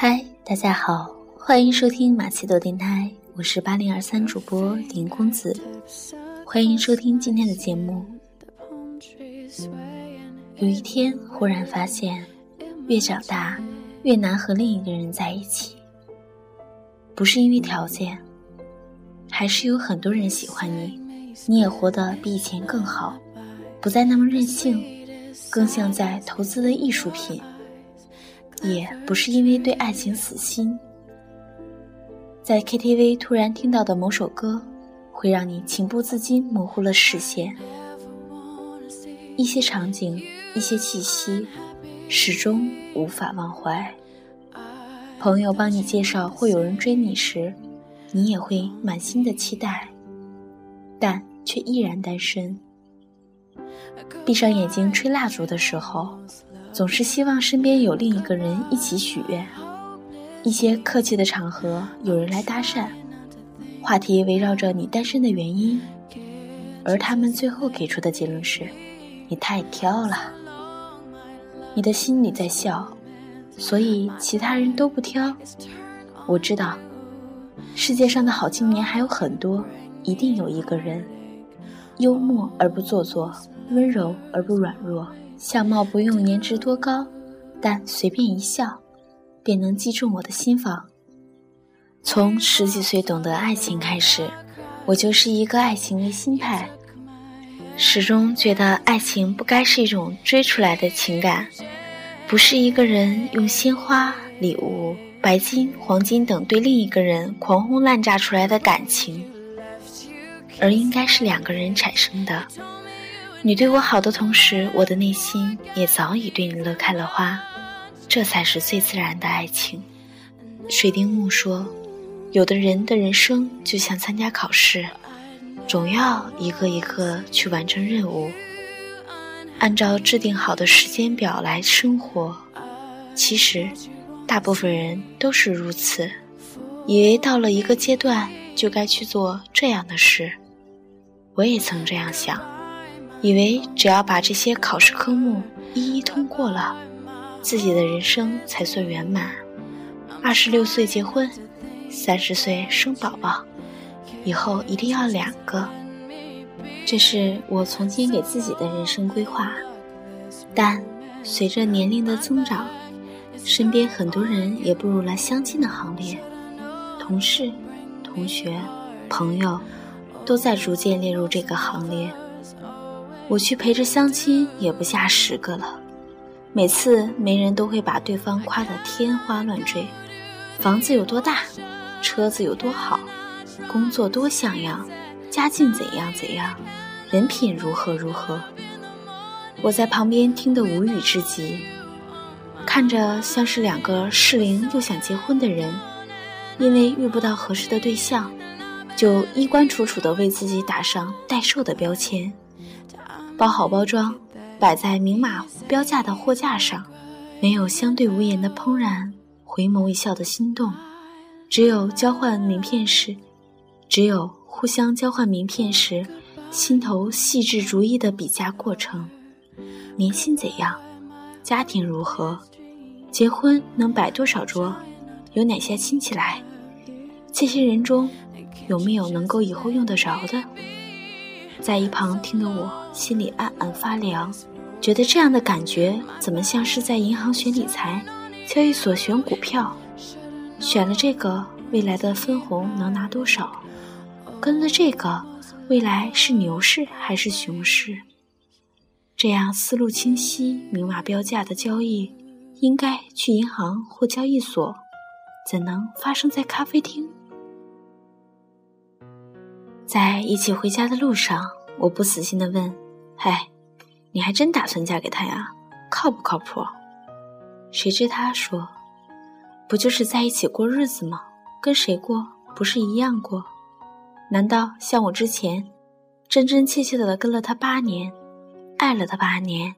嗨，大家好，欢迎收听马奇朵电台，我是八零二三主播林公子，欢迎收听今天的节目。有一天，忽然发现，越长大越难和另一个人在一起，不是因为条件，还是有很多人喜欢你，你也活得比以前更好，不再那么任性，更像在投资的艺术品。也不是因为对爱情死心，在 KTV 突然听到的某首歌，会让你情不自禁模糊了视线。一些场景，一些气息，始终无法忘怀。朋友帮你介绍会有人追你时，你也会满心的期待，但却依然单身。闭上眼睛吹蜡烛的时候。总是希望身边有另一个人一起许愿。一些客气的场合，有人来搭讪，话题围绕着你单身的原因，而他们最后给出的结论是：你太挑了。你的心里在笑，所以其他人都不挑。我知道，世界上的好青年还有很多，一定有一个人，幽默而不做作，温柔而不软弱。相貌不用颜值多高，但随便一笑，便能击中我的心房。从十几岁懂得爱情开始，我就是一个爱情的心态，始终觉得爱情不该是一种追出来的情感，不是一个人用鲜花、礼物、白金、黄金等对另一个人狂轰滥炸出来的感情，而应该是两个人产生的。你对我好的同时，我的内心也早已对你乐开了花，这才是最自然的爱情。水丁木说：“有的人的人生就像参加考试，总要一个一个去完成任务，按照制定好的时间表来生活。其实，大部分人都是如此，以为到了一个阶段就该去做这样的事。我也曾这样想。”以为只要把这些考试科目一一通过了，自己的人生才算圆满。二十六岁结婚，三十岁生宝宝，以后一定要两个，这是我曾经给自己的人生规划。但随着年龄的增长，身边很多人也步入了相亲的行列，同事、同学、朋友，都在逐渐列入这个行列。我去陪着相亲也不下十个了，每次媒人都会把对方夸得天花乱坠，房子有多大，车子有多好，工作多像样，家境怎样怎样，人品如何如何。我在旁边听得无语至极，看着像是两个适龄又想结婚的人，因为遇不到合适的对象，就衣冠楚楚地为自己打上待售的标签。包好包装，摆在明码标价的货架上，没有相对无言的怦然，回眸一笑的心动，只有交换名片时，只有互相交换名片时，心头细致逐一的比价过程。年薪怎样？家庭如何？结婚能摆多少桌？有哪些亲戚来？这些人中，有没有能够以后用得着的？在一旁听得我心里暗暗发凉，觉得这样的感觉怎么像是在银行选理财，交易所选股票，选了这个未来的分红能拿多少？跟了这个未来是牛市还是熊市？这样思路清晰、明码标价的交易，应该去银行或交易所，怎能发生在咖啡厅？在一起回家的路上，我不死心的问：“嗨，你还真打算嫁给他呀？靠不靠谱？”谁知他说：“不就是在一起过日子吗？跟谁过不是一样过？难道像我之前，真真切切的跟了他八年，爱了他八年，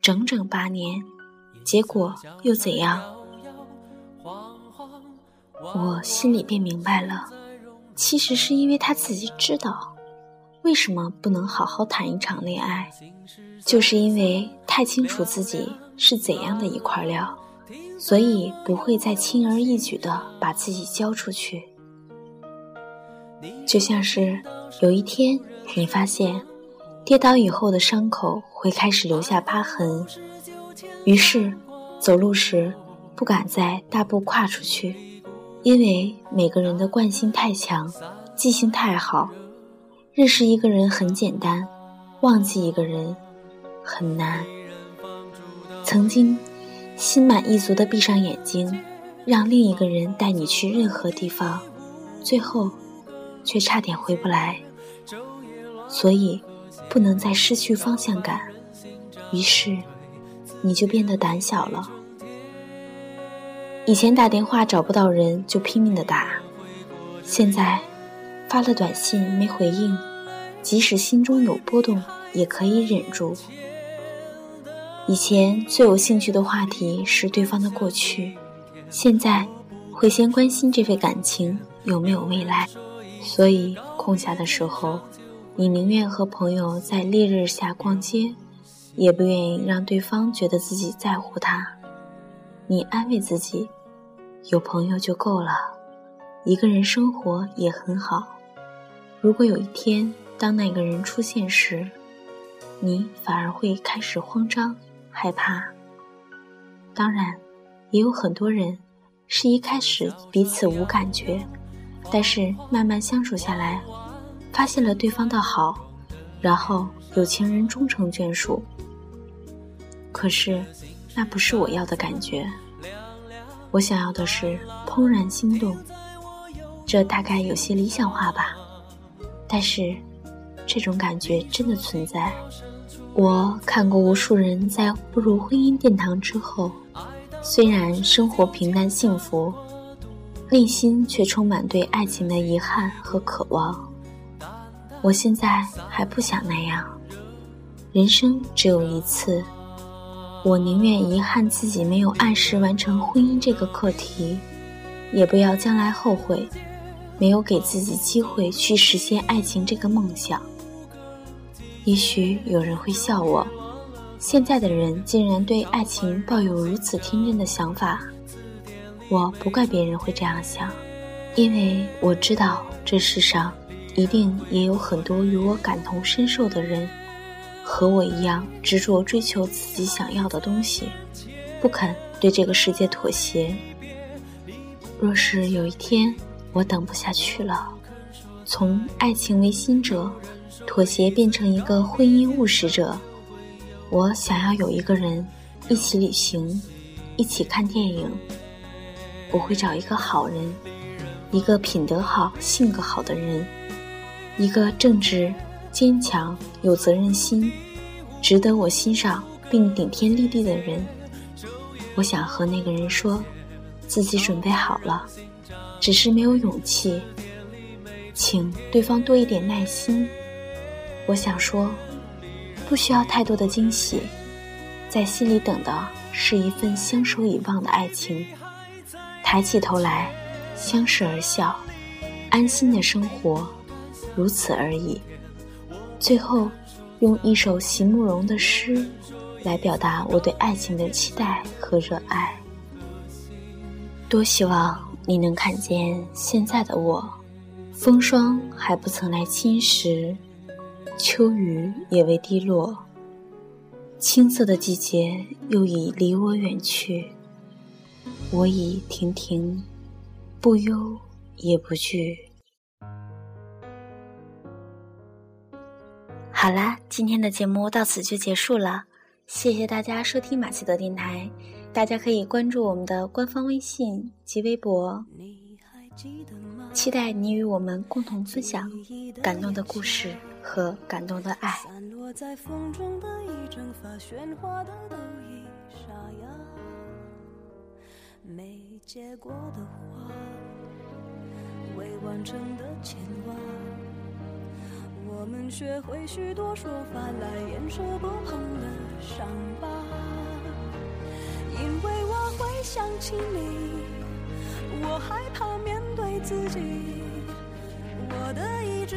整整八年，结果又怎样？”我心里便明白了。其实是因为他自己知道，为什么不能好好谈一场恋爱，就是因为太清楚自己是怎样的一块料，所以不会再轻而易举的把自己交出去。就像是有一天你发现，跌倒以后的伤口会开始留下疤痕，于是走路时不敢再大步跨出去，因为每个人的惯性太强，记性太好，认识一个人很简单，忘记一个人很难。曾经。心满意足的闭上眼睛，让另一个人带你去任何地方，最后却差点回不来。所以不能再失去方向感，于是你就变得胆小了。以前打电话找不到人就拼命的打，现在发了短信没回应，即使心中有波动也可以忍住。以前最有兴趣的话题是对方的过去，现在会先关心这份感情有没有未来。所以空下的时候，你宁愿和朋友在烈日下逛街，也不愿意让对方觉得自己在乎他。你安慰自己，有朋友就够了，一个人生活也很好。如果有一天当那个人出现时，你反而会开始慌张。害怕。当然，也有很多人是一开始彼此无感觉，但是慢慢相处下来，发现了对方的好，然后有情人终成眷属。可是，那不是我要的感觉。我想要的是怦然心动。这大概有些理想化吧，但是，这种感觉真的存在。我看过无数人在步入婚姻殿堂之后，虽然生活平淡幸福，内心却充满对爱情的遗憾和渴望。我现在还不想那样，人生只有一次，我宁愿遗憾自己没有按时完成婚姻这个课题，也不要将来后悔，没有给自己机会去实现爱情这个梦想。也许有人会笑我，现在的人竟然对爱情抱有如此天真的想法。我不怪别人会这样想，因为我知道这世上一定也有很多与我感同身受的人，和我一样执着追求自己想要的东西，不肯对这个世界妥协。若是有一天我等不下去了，从爱情为心者。妥协变成一个婚姻务实者，我想要有一个人一起旅行，一起看电影。我会找一个好人，一个品德好、性格好的人，一个正直、坚强、有责任心、值得我欣赏并顶天立地的人。我想和那个人说，自己准备好了，只是没有勇气，请对方多一点耐心。我想说，不需要太多的惊喜，在心里等的是一份相守以望的爱情。抬起头来，相视而笑，安心的生活，如此而已。最后，用一首席慕容的诗来表达我对爱情的期待和热爱。多希望你能看见现在的我，风霜还不曾来侵蚀。秋雨也未滴落，青涩的季节又已离我远去。我已亭亭，不忧也不惧。好啦，今天的节目到此就结束了，谢谢大家收听马奇德电台。大家可以关注我们的官方微信及微博，期待你与我们共同分享感动的故事。和感动的爱。散落在风中的一整发喧哗的都已沙哑没结果的花未完成的牵挂我们学会许多说法来掩饰不碰的伤疤。因为我会想起你我害怕面对自己我的意志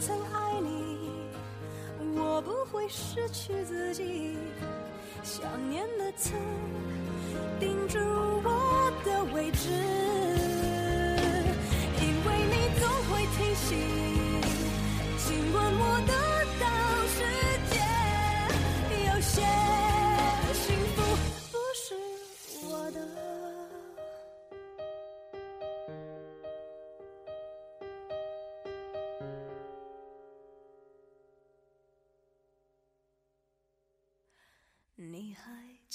曾爱你，我不会失去自己。想念的刺钉住我的位置，因为你总会提醒，